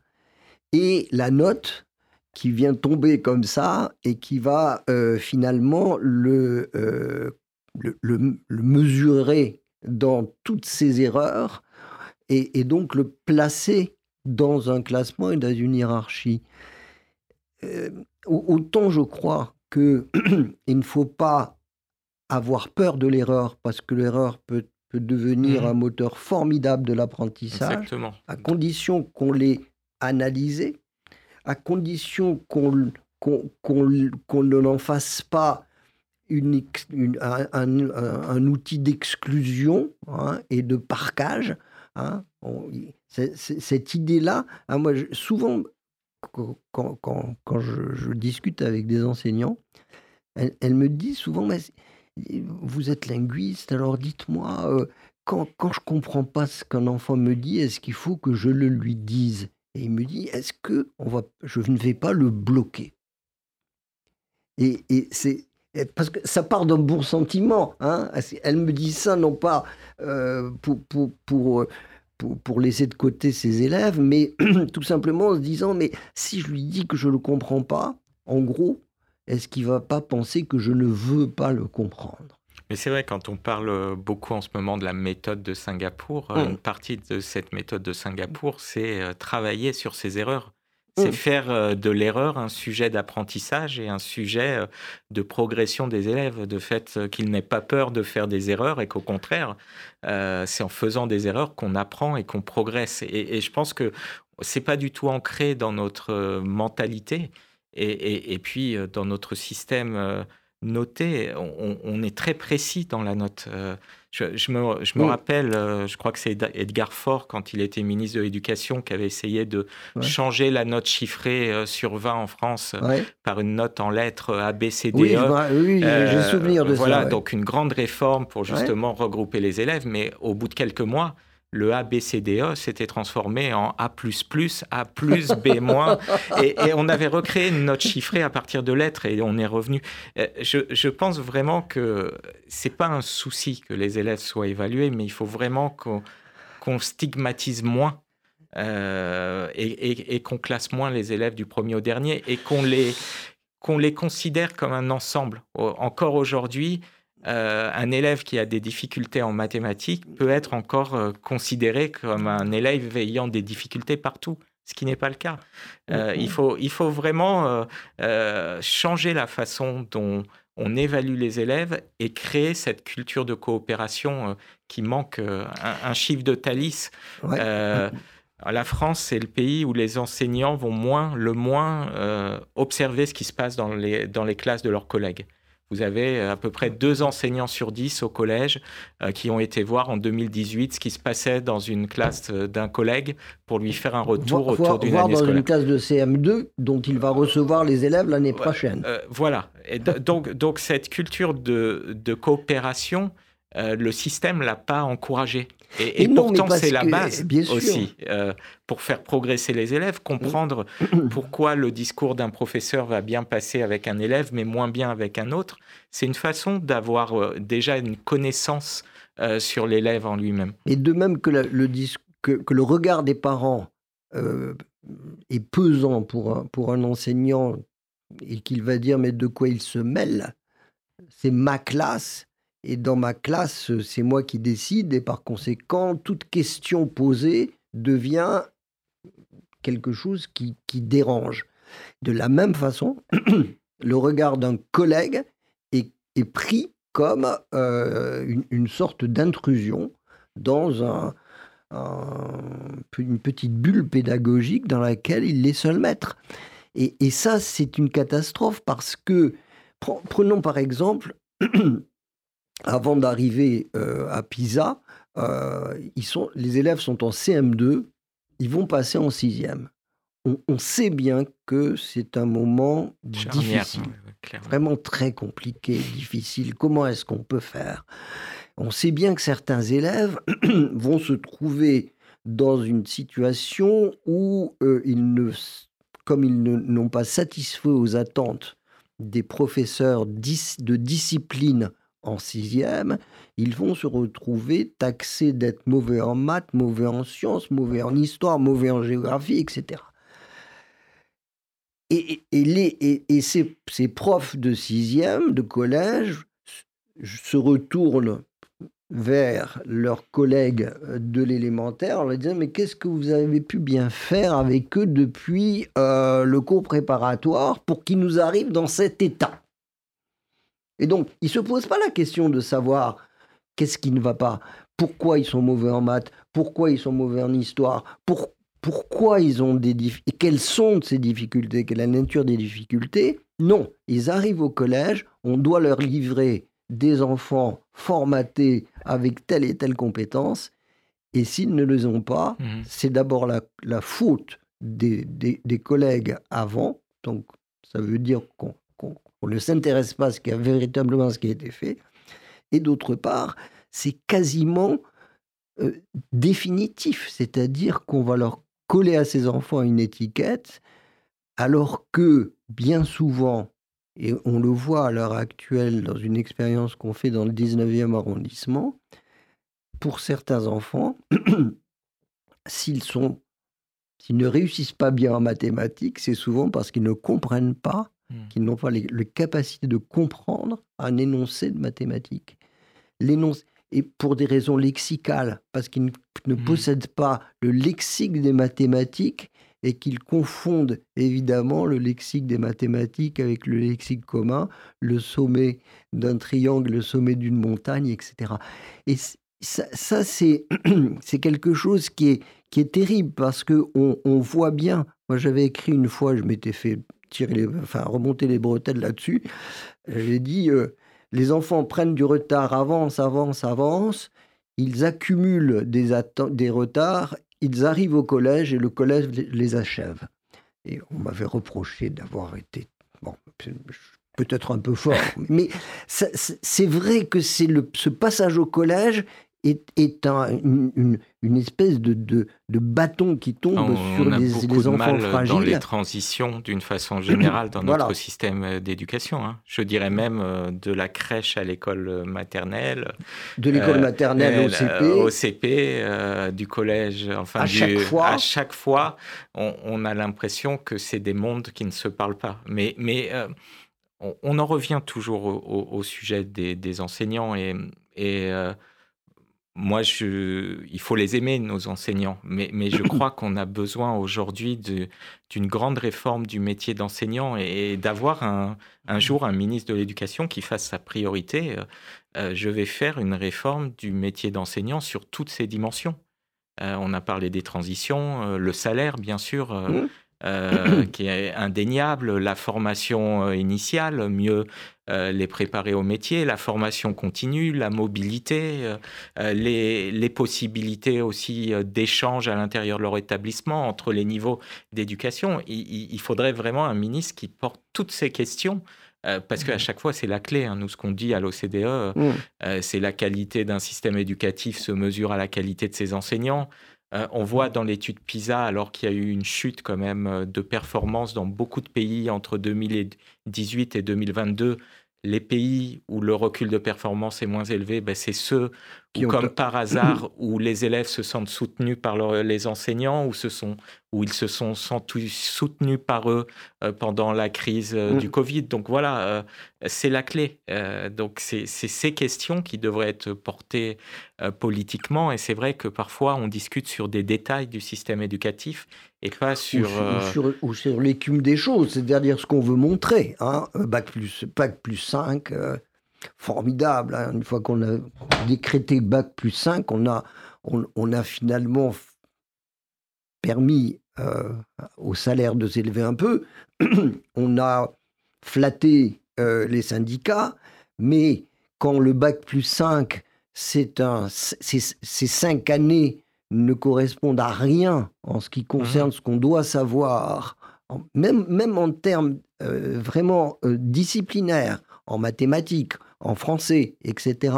et la note qui vient tomber comme ça et qui va euh, finalement le, euh, le, mesurer dans toutes ses erreurs et donc le placer dans un classement et dans une hiérarchie. Euh, autant je crois qu'il ne faut pas avoir peur de l'erreur parce que l'erreur peut, peut, devenir mmh. un moteur formidable de l'apprentissage, à condition qu'on l'ait analysé, à condition qu'on ne n'en fasse pas une, un, un, outil d'exclusion hein, et de parcage. Hein. Cette idée-là, hein, moi, souvent, quand, quand, je, discute avec des enseignants, elle, me dit souvent, mais vous êtes linguiste, alors dites-moi, euh, quand, quand je comprends pas ce qu'un enfant me dit, est-ce qu'il faut que je le lui dise? Et il me dit, est-ce que on va, je ne vais pas le bloquer? Et, et c'est parce que ça part d'un bon sentiment. Hein elle me dit ça non pas euh, pour, pour, pour euh, pour, laisser de côté ses élèves, mais tout simplement en se disant, mais si je lui dis que je ne le comprends pas, en gros, est-ce qu'il va pas penser que je ne veux pas le comprendre? Mais c'est vrai, quand on parle beaucoup en ce moment de la méthode de Singapour, mmh. une partie de cette méthode de Singapour, c'est euh, travailler sur ses erreurs. C'est mmh. faire euh, de l'erreur un sujet d'apprentissage et un sujet euh, de progression des élèves, de fait euh, qu'ils n'aient pas peur de faire des erreurs et qu'au contraire, c'est en faisant des erreurs qu'on apprend et qu'on progresse. Et, je pense que c'est pas du tout ancré dans notre mentalité et, et puis dans notre système noté. On, est très précis dans la note. Je, me, je me rappelle, euh, je crois que c'est Edgar Faure, quand il était ministre de l'Éducation, qui avait essayé de changer la note chiffrée euh, sur 20 en France par une note en lettres A, B, C, D, E. Oui, j'ai euh, souvenir de ça. Voilà, donc une grande réforme pour justement regrouper les élèves, mais au bout de quelques mois, le A, B, C, D, E s'était transformé en A++, A+, B-, et, et on avait recréé une note chiffrée à partir de lettres et on est revenu. Euh, je, je pense vraiment que c'est pas un souci que les élèves soient évalués, mais il faut vraiment qu'on stigmatise moins euh, et, et, qu'on classe moins les élèves du premier au dernier et qu'on les, qu'on les considère comme un ensemble. Encore aujourd'hui, euh, un élève qui a des difficultés en mathématiques peut être encore euh, considéré comme un élève ayant des difficultés partout, ce qui n'est pas le cas. Euh, il, faut, il faut vraiment changer la façon dont on évalue les élèves et créer cette culture de coopération qui manque. Un, chiffre de Thalys. La France, c'est le pays où les enseignants vont moins, le moins observer ce qui se passe dans les, dans les classes de leurs collègues. Vous avez à peu près deux enseignants sur dix au collège qui ont été voir en 2018 ce qui se passait dans une classe d'un collègue pour lui faire un retour autour d'une année dans une classe de CM2 dont il va recevoir les élèves l'année prochaine. voilà. Et donc, donc cette culture de, de coopération, le système l'a pas encouragée. Et, pourtant, c'est la base aussi euh, pour faire progresser les élèves, comprendre pourquoi le discours d'un professeur va bien passer avec un élève, mais moins bien avec un autre. C'est une façon d'avoir euh, déjà une connaissance euh, sur l'élève en lui-même. Et de même que, le, que, le regard des parents est pesant pour un, pour un enseignant et qu'il va dire mais de quoi il se mêle, c'est ma classe et dans ma classe, c'est moi qui décide et par conséquent, toute question posée devient quelque chose qui, dérange. De la même façon, le regard d'un collègue est, pris comme euh, une, sorte d'intrusion dans un, une petite bulle pédagogique dans laquelle il est seul maître. Et, et ça, c'est une catastrophe parce que, prenons par exemple avant d'arriver euh, à Pisa, euh, ils sont, les élèves sont en CM2, ils vont passer en sixième. On, on sait bien que c'est un moment difficile, vraiment très compliqué, difficile. Comment est-ce qu'on peut faire? On sait bien que certains élèves vont se trouver dans une situation où euh, ils ne, comme ils n'ont pas satisfait aux attentes des professeurs de discipline en sixième, ils vont se retrouver taxés d'être mauvais en maths, mauvais en sciences, mauvais en histoire, mauvais en géographie, etc. Et, les, et, ces, profs de sixième, de collège, se retournent vers leurs collègues de l'élémentaire en leur disant mais qu'est-ce que vous avez pu bien faire avec eux depuis euh, le cours préparatoire pour qu'ils nous arrivent dans cet état? Et donc, ils ne se posent pas la question de savoir qu'est-ce qui ne va pas, pourquoi ils sont mauvais en maths, pourquoi ils sont mauvais en histoire, pourquoi ils ont des difficultés, quelles sont ces difficultés, quelle est la nature des difficultés. Non, ils arrivent au collège, on doit leur livrer des enfants formatés avec telle et telle compétence, et s'ils ne les ont pas, mmh c'est d'abord la, faute des, des, collègues avant, donc ça veut dire qu'on on ne s'intéresse pas à ce qui a véritablement ce qui a été fait. Et d'autre part, c'est quasiment euh, définitif, c'est-à-dire qu'on va leur coller à ces enfants une étiquette, alors que bien souvent, et on le voit à l'heure actuelle dans une expérience qu'on fait dans le 19e arrondissement, pour certains enfants, s'ils ne réussissent pas bien en mathématiques, c'est souvent parce qu'ils ne comprennent pas Hmm. qui n'ont pas les, capacités de comprendre un énoncé de mathématiques. L'énoncé, et pour des raisons lexicales, parce qu'ils ne, hmm. possèdent pas le lexique des mathématiques et qu'ils confondent évidemment le lexique des mathématiques avec le lexique commun, le sommet d'un triangle, le sommet d'une montagne, etc. Et ça, ça c'est quelque chose qui est, qui est terrible parce qu'on on voit bien, moi j'avais écrit une fois, je m'étais fait tirer les, enfin, remonter les bretelles là-dessus. J'ai dit euh, les enfants prennent du retard, avancent, avancent, avancent. Ils accumulent des, des retards. Ils arrivent au collège et le collège les achève. Et on m'avait reproché d'avoir été bon, peut-être un peu fort, mais c'est vrai que c'est ce passage au collège est, une, espèce de, de, bâton qui tombe sur les, les, enfants mal fragiles. Dans les transitions, d'une façon générale, dans notre système d'éducation. Hein. Je dirais même euh, de la crèche à l'école maternelle. De l'école euh, maternelle au CP. Au CP, euh, du collège. Enfin, à, chaque fois. à chaque fois, on, a l'impression que c'est des mondes qui ne se parlent pas. Mais, mais on, en revient toujours au, sujet des, enseignants et. et moi, je, il faut les aimer, nos enseignants, mais, mais je crois qu'on a besoin aujourd'hui d'une grande réforme du métier d'enseignant et, d'avoir un, un, jour un ministre de l'Éducation qui fasse sa priorité. Euh, euh, je vais faire une réforme du métier d'enseignant sur toutes ses dimensions. Euh, on a parlé des transitions, le salaire, bien sûr. Mmh. qui est indéniable, la formation initiale, mieux les préparer au métier, la formation continue, la mobilité, les, les, possibilités aussi d'échange à l'intérieur de leur établissement entre les niveaux d'éducation. Il, il, faudrait vraiment un ministre qui porte toutes ces questions euh, parce qu'à chaque fois, c'est la clé. Hein. Nous, ce qu'on dit à l'OCDE, euh, euh, c'est la qualité d'un système éducatif se mesure à la qualité de ses enseignants. On voit dans l'étude PISA, alors qu'il y a eu une chute quand même de performance dans beaucoup de pays entre 2018 et 2022, les pays où le recul de performance est moins élevé, ben c'est ceux où, comme par hasard, où les élèves se sentent soutenus par les enseignants, où, ce sont, où ils se sont sentis soutenus par eux euh, pendant la crise euh, mm. du Covid. Donc voilà, euh, c'est la clé. donc c'est ces questions qui devraient être portées politiquement. Et c'est vrai que parfois on discute sur des détails du système éducatif et pas sur... Ou sur, l'écume des choses, c'est-à-dire ce qu'on veut montrer. Hein. Bac, plus, bac plus 5 formidable. Hein. Une fois qu'on a décrété Bac plus 5, on a, on, a finalement permis euh, au salaire de s'élever un peu. on a flatté euh, les syndicats, mais quand le Bac plus 5, c'est un, ces, cinq années ne correspondent à rien en ce qui concerne mmh. ce qu'on doit savoir, même, même en termes euh, vraiment disciplinaires, en mathématiques, en français, etc.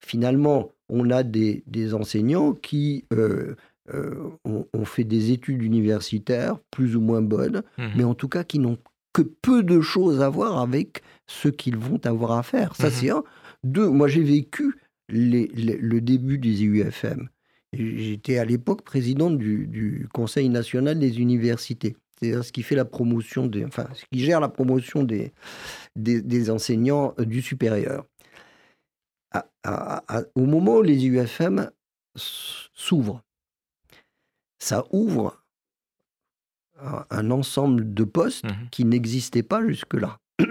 Finalement, on a des, enseignants qui euh, euh, ont, fait des études universitaires plus ou moins bonnes, mmh mais en tout cas qui n'ont que peu de choses à voir avec ce qu'ils vont avoir à faire. Ça, mmh c'est un. Deux, moi j'ai vécu le début des IUFM. J'étais à l'époque président du, Conseil national des universités. C'est ce qui fait la promotion des, enfin, ce qui gère la promotion des, des, enseignants euh, du supérieur. au moment où les UFM s'ouvrent, ça ouvre un, ensemble de postes mmh qui n'existaient pas jusque-là.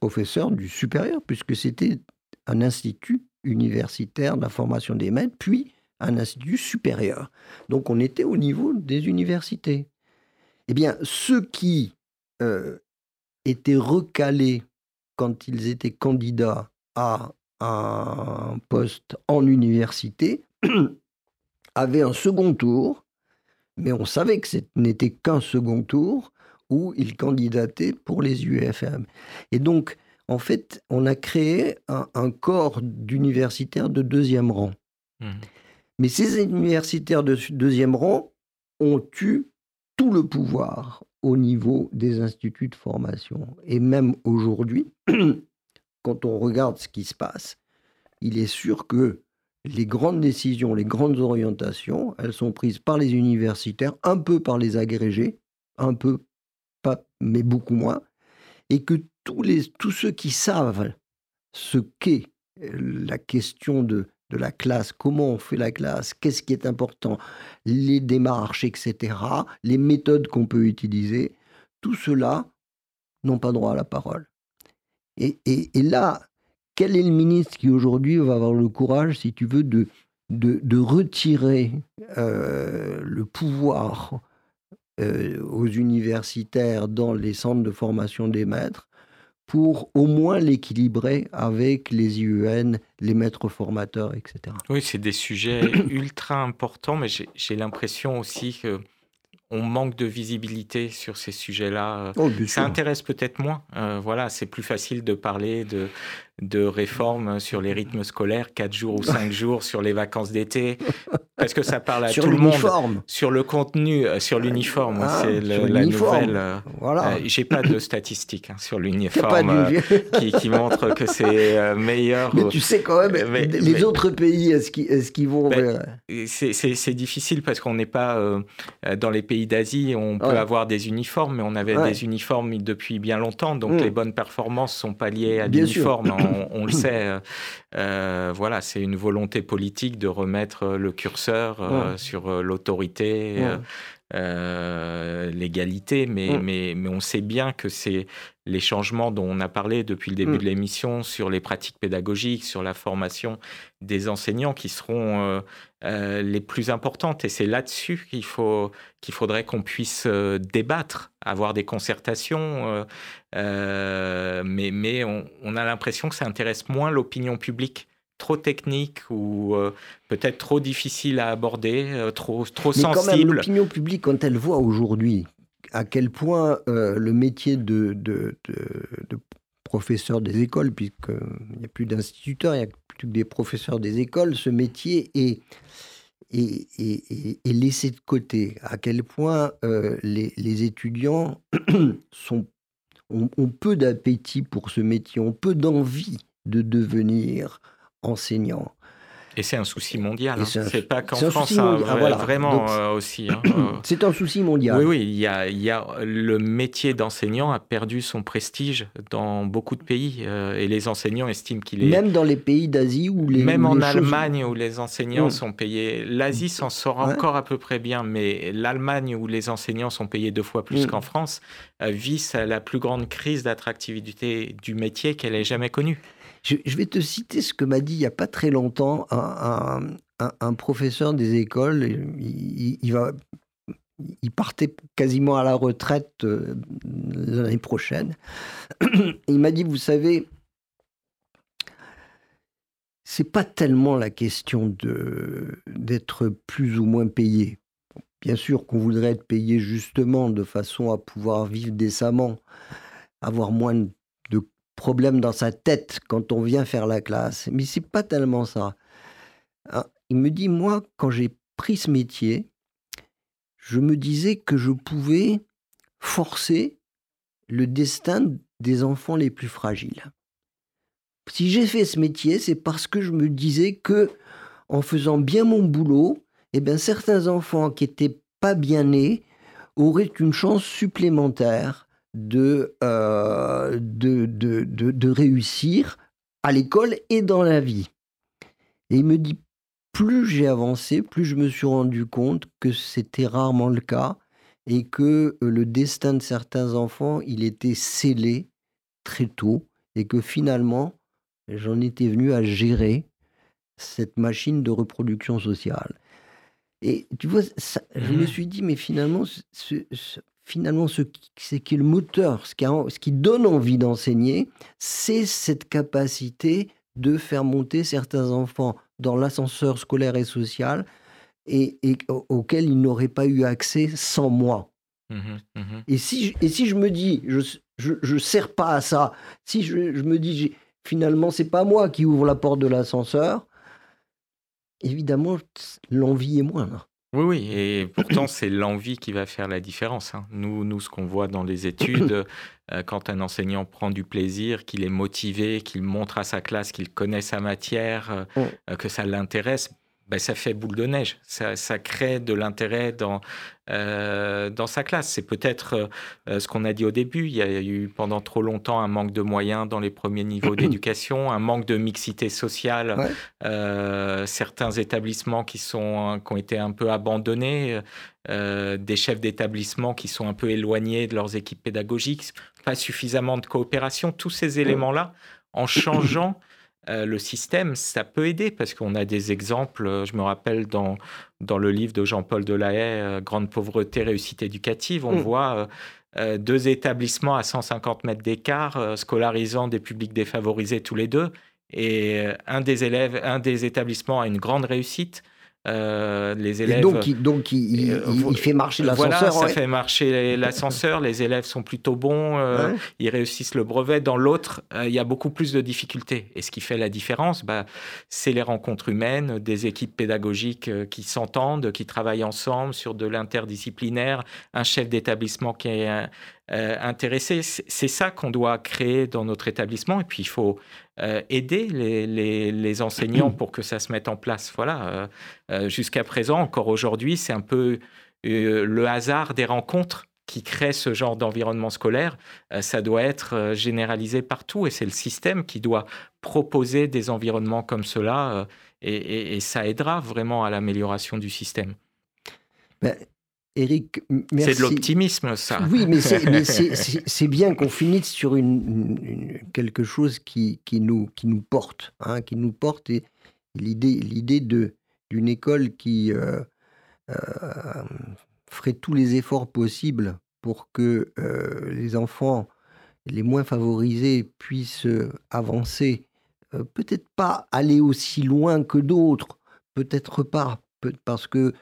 Professeur du supérieur, puisque c'était un institut universitaire de la formation des maîtres, puis un institut supérieur. Donc on était au niveau des universités. Eh bien, ceux qui euh, étaient recalés quand ils étaient candidats à un poste en université avaient un second tour, mais on savait que ce n'était qu'un second tour où ils candidataient pour les UFM. Et donc, en fait, on a créé un, corps d'universitaires de deuxième rang. Mmh. Mais ces universitaires de deuxième rang ont eu tout le pouvoir au niveau des instituts de formation. Et même aujourd'hui, quand on regarde ce qui se passe, il est sûr que les grandes décisions, les grandes orientations, elles sont prises par les universitaires, un peu par les agrégés, un peu, pas, mais beaucoup moins, et que tous, les, tous ceux qui savent ce qu'est la question de de la classe, comment on fait la classe, qu'est-ce qui est important, les démarches, etc., les méthodes qu'on peut utiliser, tout cela n'ont pas droit à la parole. Et, là, quel est le ministre qui aujourd'hui va avoir le courage, si tu veux, de, de, retirer euh, le pouvoir euh, aux universitaires dans les centres de formation des maîtres pour au moins l'équilibrer avec les IUN, les maîtres formateurs, etc. Oui, c'est des sujets ultra importants, mais j'ai l'impression aussi que on manque de visibilité sur ces sujets-là. Oh, ça intéresse peut-être moins. Euh, voilà, c'est plus facile de parler de, de réformes sur les rythmes scolaires, 4 jours ou 5 jours, sur les vacances d'été, parce que ça parle à tout le monde. Sur le contenu, euh, sur l'uniforme, ah, c'est la nouvelle. Euh, voilà. Euh, j'ai pas de statistiques hein, sur l'uniforme qui, qui montrent que c'est meilleur. Mais tu sais quand même, les autres pays, est-ce qu'ils vont... Ben, c'est difficile parce qu'on n'est pas dans les pays d'Asie, on peut avoir des uniformes, mais on avait des uniformes depuis bien longtemps, donc hmm. les bonnes performances sont pas liées à l'uniforme. On, le sait. Euh, euh, voilà, c'est une volonté politique de remettre le curseur euh, sur l'autorité, l'égalité, mais, mm. mais, mais on sait bien que c'est les changements dont on a parlé depuis le début mm. de l'émission sur les pratiques pédagogiques, sur la formation des enseignants qui seront les plus importantes. Et c'est là-dessus qu'il faut, qu'il faudrait qu'on puisse débattre, avoir des concertations. mais mais on, on a l'impression que ça intéresse moins l'opinion publique trop technique ou euh, peut-être trop difficile à aborder, euh, trop, trop Mais sensible. Quand même, l'opinion publique, quand elle voit aujourd'hui à quel point euh, le métier de, de, de, professeur des écoles, puisqu'il n'y a plus d'instituteurs, il n'y a plus que des professeurs des écoles, ce métier est, est, est, est laissé de côté. À quel point les, les, étudiants sont, ont, ont peu d'appétit pour ce métier, ont peu d'envie de devenir enseignants. Et c'est un souci mondial. Hein. C'est pas qu'en France, hein, voilà. vraiment euh, aussi. Hein, euh. c'est un souci mondial. Oui, oui. Il y a, il y a le métier d'enseignant a perdu son prestige dans beaucoup de pays euh, et les enseignants estiment qu'il est. Même dans les pays d'Asie où les. Même en Allemagne où les enseignants mm. sont payés. L'Asie s'en sort encore à peu près bien, mais l'Allemagne où les enseignants sont payés deux fois plus mm. qu'en France vit la plus grande crise d'attractivité du métier qu'elle ait jamais connue. Je, vais te citer ce que m'a dit il n'y a pas très longtemps un, professeur des écoles. Il, partait quasiment à la retraite euh, l'année prochaine. Il m'a dit, vous savez, c'est pas tellement la question de d'être plus ou moins payé. Bien sûr qu'on voudrait être payé justement de façon à pouvoir vivre décemment, avoir moins de problème dans sa tête quand on vient faire la classe. Mais c'est pas tellement ça. Ah, il me dit, moi, quand j'ai pris ce métier, je me disais que je pouvais forcer le destin des enfants les plus fragiles. Si j'ai fait ce métier, c'est parce que je me disais que en faisant bien mon boulot, eh bien, certains enfants qui étaient pas bien nés auraient une chance supplémentaire euh, de, de, de, de, réussir à l'école et dans la vie. Et il me dit, plus j'ai avancé, plus je me suis rendu compte que c'était rarement le cas et que euh, le destin de certains enfants, il était scellé très tôt et que finalement, j'en étais venu à gérer cette machine de reproduction sociale. Et tu vois, je me mmh suis dit, mais finalement, ce, finalement, ce qui, qui est le moteur, ce qui, ce qui donne envie d'enseigner, c'est cette capacité de faire monter certains enfants dans l'ascenseur scolaire et social et, auquel ils n'auraient pas eu accès sans moi. Mmh mmh et, si, et si je me dis, je ne sers pas à ça, si je, me dis, finalement, c'est pas moi qui ouvre la porte de l'ascenseur, évidemment, l'envie est moindre. Oui, oui, et pourtant c'est l'envie qui va faire la différence. Hein. Nous, nous, ce qu'on voit dans les études, euh, quand un enseignant prend du plaisir, qu'il est motivé, qu'il montre à sa classe qu'il connaît sa matière, euh, mm. euh, que ça l'intéresse, ben, ça fait boule de neige. Ça, ça crée de l'intérêt dans, euh, dans sa classe. C'est peut-être euh, ce qu'on a dit au début. Il y a eu pendant trop longtemps un manque de moyens dans les premiers niveaux d'éducation, un manque de mixité sociale. Euh, certains établissements qui, sont, qui ont été un peu abandonnés, des chefs d'établissement qui sont un peu éloignés de leurs équipes pédagogiques, pas suffisamment de coopération. Tous ces éléments-là, en changeant euh, le système, ça peut aider parce qu'on a des exemples. Euh, je me rappelle dans, dans le livre de Jean-Paul Delahaye, euh, Grande pauvreté, réussite éducative, on mm. voit deux établissements à 150 mètres d'écart scolarisant des publics défavorisés tous les deux. Et un des élèves, un des établissements a une grande réussite, euh, les élèves. donc, il, donc il, euh, fait marcher l'ascenseur. Voilà, ça fait marcher l'ascenseur. les élèves sont plutôt bons. Euh, ils réussissent le brevet. Dans l'autre, il y a beaucoup plus de difficultés. Et ce qui fait la différence, bah, c'est les rencontres humaines, des équipes pédagogiques qui s'entendent, qui travaillent ensemble sur de l'interdisciplinaire, un chef d'établissement qui est euh, intéressé. C'est ça qu'on doit créer dans notre établissement. Et puis, il faut euh, aider les, enseignants pour que ça se mette en place. Voilà. Euh, jusqu'à présent, encore aujourd'hui, c'est un peu le hasard des rencontres qui crée ce genre d'environnement scolaire, ça doit être généralisé partout et c'est le système qui doit proposer des environnements comme cela et, ça aidera vraiment à l'amélioration du système. Ben, Eric, merci. C'est de l'optimisme, ça. Oui, mais c'est bien qu'on finisse sur une, quelque chose qui, qui, nous, qui nous porte, hein, qui nous porte. Et l'idée d'une école qui euh, euh, ferait tous les efforts possibles pour que euh, les enfants les moins favorisés puissent avancer, peut-être pas aller aussi loin que d'autres, peut-être pas, parce que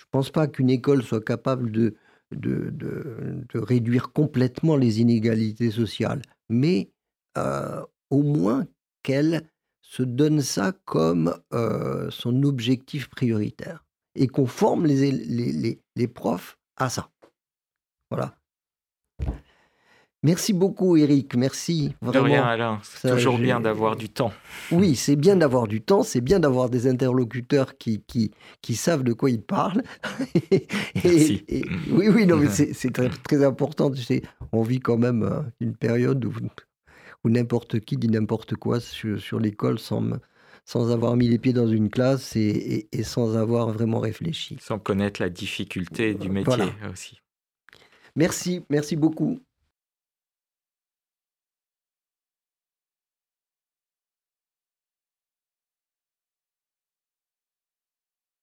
je ne pense pas qu'une école soit capable de, de, réduire complètement les inégalités sociales, mais euh, au moins qu'elle se donne ça comme euh, son objectif prioritaire et qu'on forme les, les, les profs à ça. Voilà. Merci beaucoup, Eric. Merci. Vraiment. De rien, Alain. C'est toujours bien d'avoir du temps. Oui, c'est bien d'avoir du temps. C'est bien d'avoir des interlocuteurs qui, qui, qui, savent de quoi ils parlent. Merci. oui, oui, non, mais c'est très, très, important. Tu sais, on vit quand même euh, une période où, où n'importe qui dit n'importe quoi sur, sur l'école sans, sans avoir mis les pieds dans une classe et, et, sans avoir vraiment réfléchi. Sans connaître la difficulté du métier aussi. Merci, merci beaucoup.